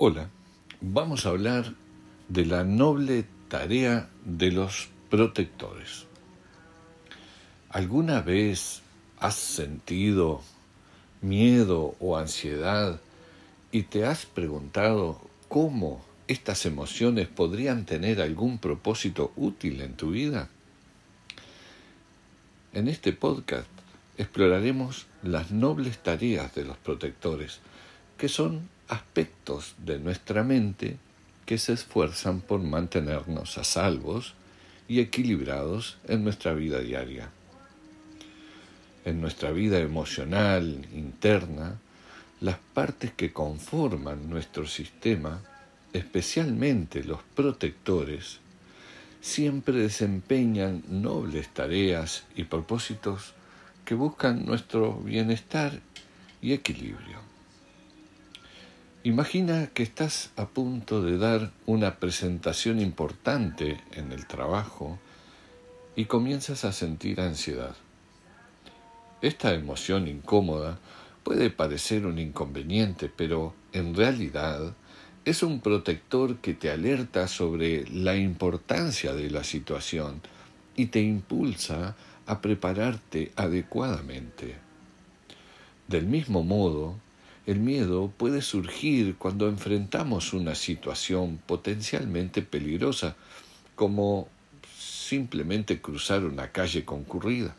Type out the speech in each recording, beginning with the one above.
Hola, vamos a hablar de la noble tarea de los protectores. ¿Alguna vez has sentido miedo o ansiedad y te has preguntado cómo estas emociones podrían tener algún propósito útil en tu vida? En este podcast exploraremos las nobles tareas de los protectores, que son aspectos de nuestra mente que se esfuerzan por mantenernos a salvos y equilibrados en nuestra vida diaria. En nuestra vida emocional, interna, las partes que conforman nuestro sistema, especialmente los protectores, siempre desempeñan nobles tareas y propósitos que buscan nuestro bienestar y equilibrio. Imagina que estás a punto de dar una presentación importante en el trabajo y comienzas a sentir ansiedad. Esta emoción incómoda puede parecer un inconveniente, pero en realidad es un protector que te alerta sobre la importancia de la situación y te impulsa a prepararte adecuadamente. Del mismo modo, el miedo puede surgir cuando enfrentamos una situación potencialmente peligrosa, como simplemente cruzar una calle concurrida.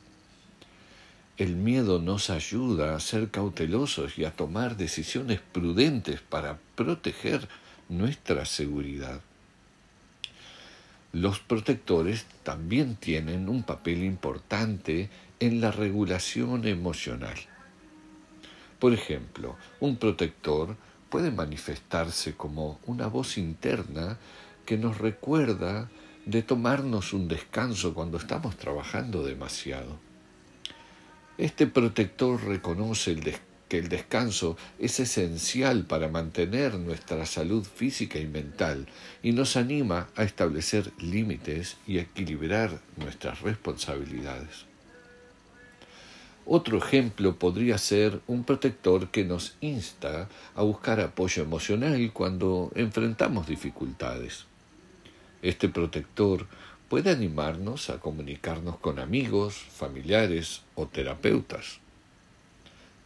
El miedo nos ayuda a ser cautelosos y a tomar decisiones prudentes para proteger nuestra seguridad. Los protectores también tienen un papel importante en la regulación emocional. Por ejemplo, un protector puede manifestarse como una voz interna que nos recuerda de tomarnos un descanso cuando estamos trabajando demasiado. Este protector reconoce que el descanso es esencial para mantener nuestra salud física y mental y nos anima a establecer límites y equilibrar nuestras responsabilidades. Otro ejemplo podría ser un protector que nos insta a buscar apoyo emocional cuando enfrentamos dificultades. Este protector puede animarnos a comunicarnos con amigos, familiares o terapeutas,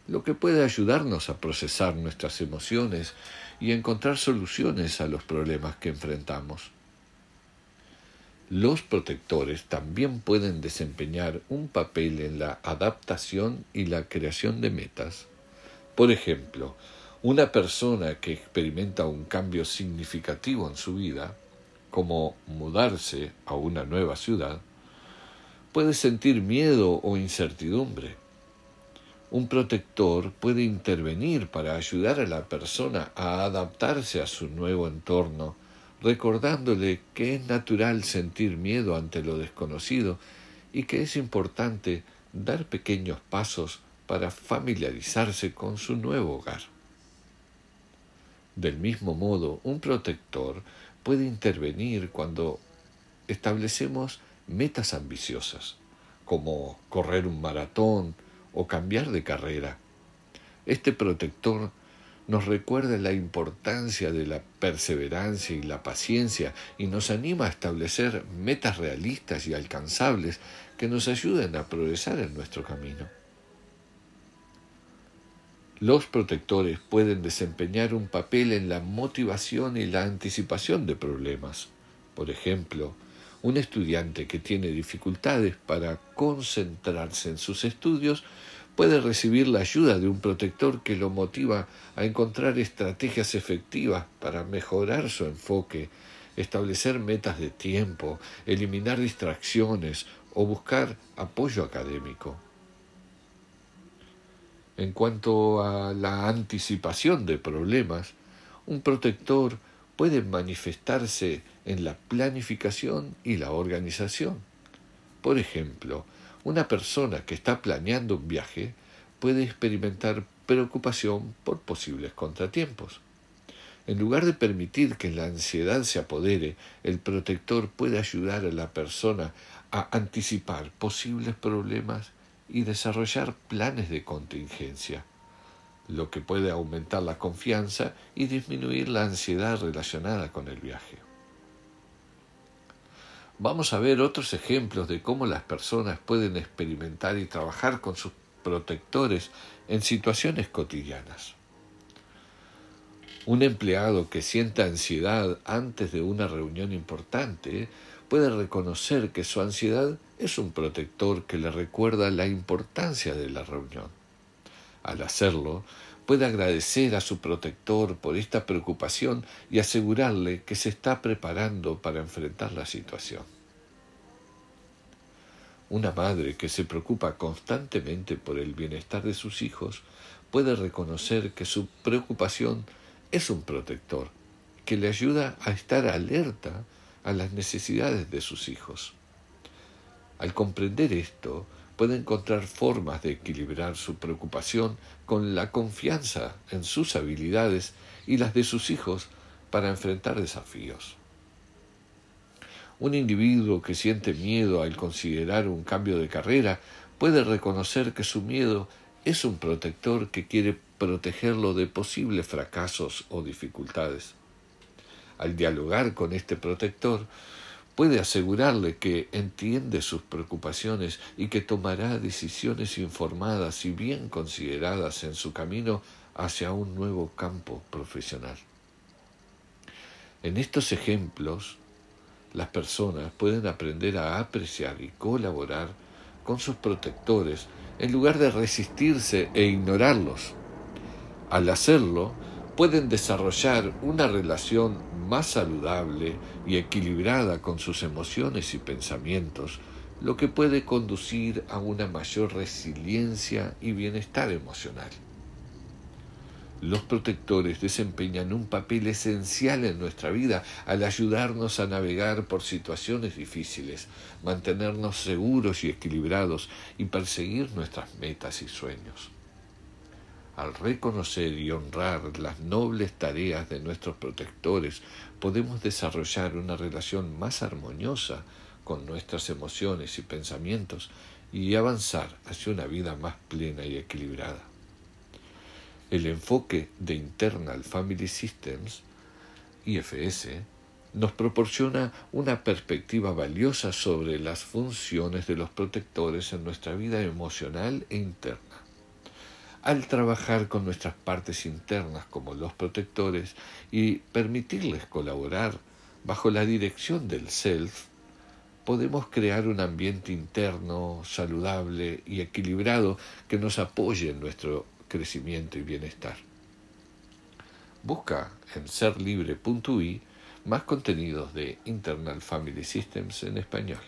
lo que puede ayudarnos a procesar nuestras emociones y encontrar soluciones a los problemas que enfrentamos. Los protectores también pueden desempeñar un papel en la adaptación y la creación de metas. Por ejemplo, una persona que experimenta un cambio significativo en su vida, como mudarse a una nueva ciudad, puede sentir miedo o incertidumbre. Un protector puede intervenir para ayudar a la persona a adaptarse a su nuevo entorno recordándole que es natural sentir miedo ante lo desconocido y que es importante dar pequeños pasos para familiarizarse con su nuevo hogar. Del mismo modo, un protector puede intervenir cuando establecemos metas ambiciosas, como correr un maratón o cambiar de carrera. Este protector nos recuerda la importancia de la perseverancia y la paciencia y nos anima a establecer metas realistas y alcanzables que nos ayuden a progresar en nuestro camino. Los protectores pueden desempeñar un papel en la motivación y la anticipación de problemas. Por ejemplo, un estudiante que tiene dificultades para concentrarse en sus estudios puede recibir la ayuda de un protector que lo motiva a encontrar estrategias efectivas para mejorar su enfoque, establecer metas de tiempo, eliminar distracciones o buscar apoyo académico. En cuanto a la anticipación de problemas, un protector puede manifestarse en la planificación y la organización. Por ejemplo, una persona que está planeando un viaje puede experimentar preocupación por posibles contratiempos. En lugar de permitir que la ansiedad se apodere, el protector puede ayudar a la persona a anticipar posibles problemas y desarrollar planes de contingencia. lo que puede aumentar la confianza y disminuir la ansiedad relacionada con el viaje. Vamos a ver otros ejemplos de cómo las personas pueden experimentar y trabajar con sus protectores en situaciones cotidianas. Un empleado que sienta ansiedad antes de una reunión importante puede reconocer que su ansiedad es un protector que le recuerda la importancia de la reunión. Al hacerlo, puede agradecer a su protector por esta preocupación y asegurarle que se está preparando para enfrentar la situación. Una madre que se preocupa constantemente por el bienestar de sus hijos puede reconocer que su preocupación es un protector que le ayuda a estar alerta a las necesidades de sus hijos. Al comprender esto, puede encontrar formas de equilibrar su preocupación con la confianza en sus habilidades y las de sus hijos para enfrentar desafíos. Un individuo que siente miedo al considerar un cambio de carrera puede reconocer que su miedo es un protector que quiere protegerlo de posibles fracasos o dificultades. Al dialogar con este protector, puede asegurarle que entiende sus preocupaciones y que tomará decisiones informadas y bien consideradas en su camino hacia un nuevo campo profesional. En estos ejemplos, las personas pueden aprender a apreciar y colaborar con sus protectores en lugar de resistirse e ignorarlos. Al hacerlo, pueden desarrollar una relación más saludable y equilibrada con sus emociones y pensamientos, lo que puede conducir a una mayor resiliencia y bienestar emocional. Los protectores desempeñan un papel esencial en nuestra vida al ayudarnos a navegar por situaciones difíciles, mantenernos seguros y equilibrados y perseguir nuestras metas y sueños. Al reconocer y honrar las nobles tareas de nuestros protectores, podemos desarrollar una relación más armoniosa con nuestras emociones y pensamientos y avanzar hacia una vida más plena y equilibrada. El enfoque de Internal Family Systems, IFS, nos proporciona una perspectiva valiosa sobre las funciones de los protectores en nuestra vida emocional e interna. Al trabajar con nuestras partes internas como los protectores y permitirles colaborar bajo la dirección del self, podemos crear un ambiente interno saludable y equilibrado que nos apoye en nuestro crecimiento y bienestar. Busca en serlibre.ui más contenidos de Internal Family Systems en español.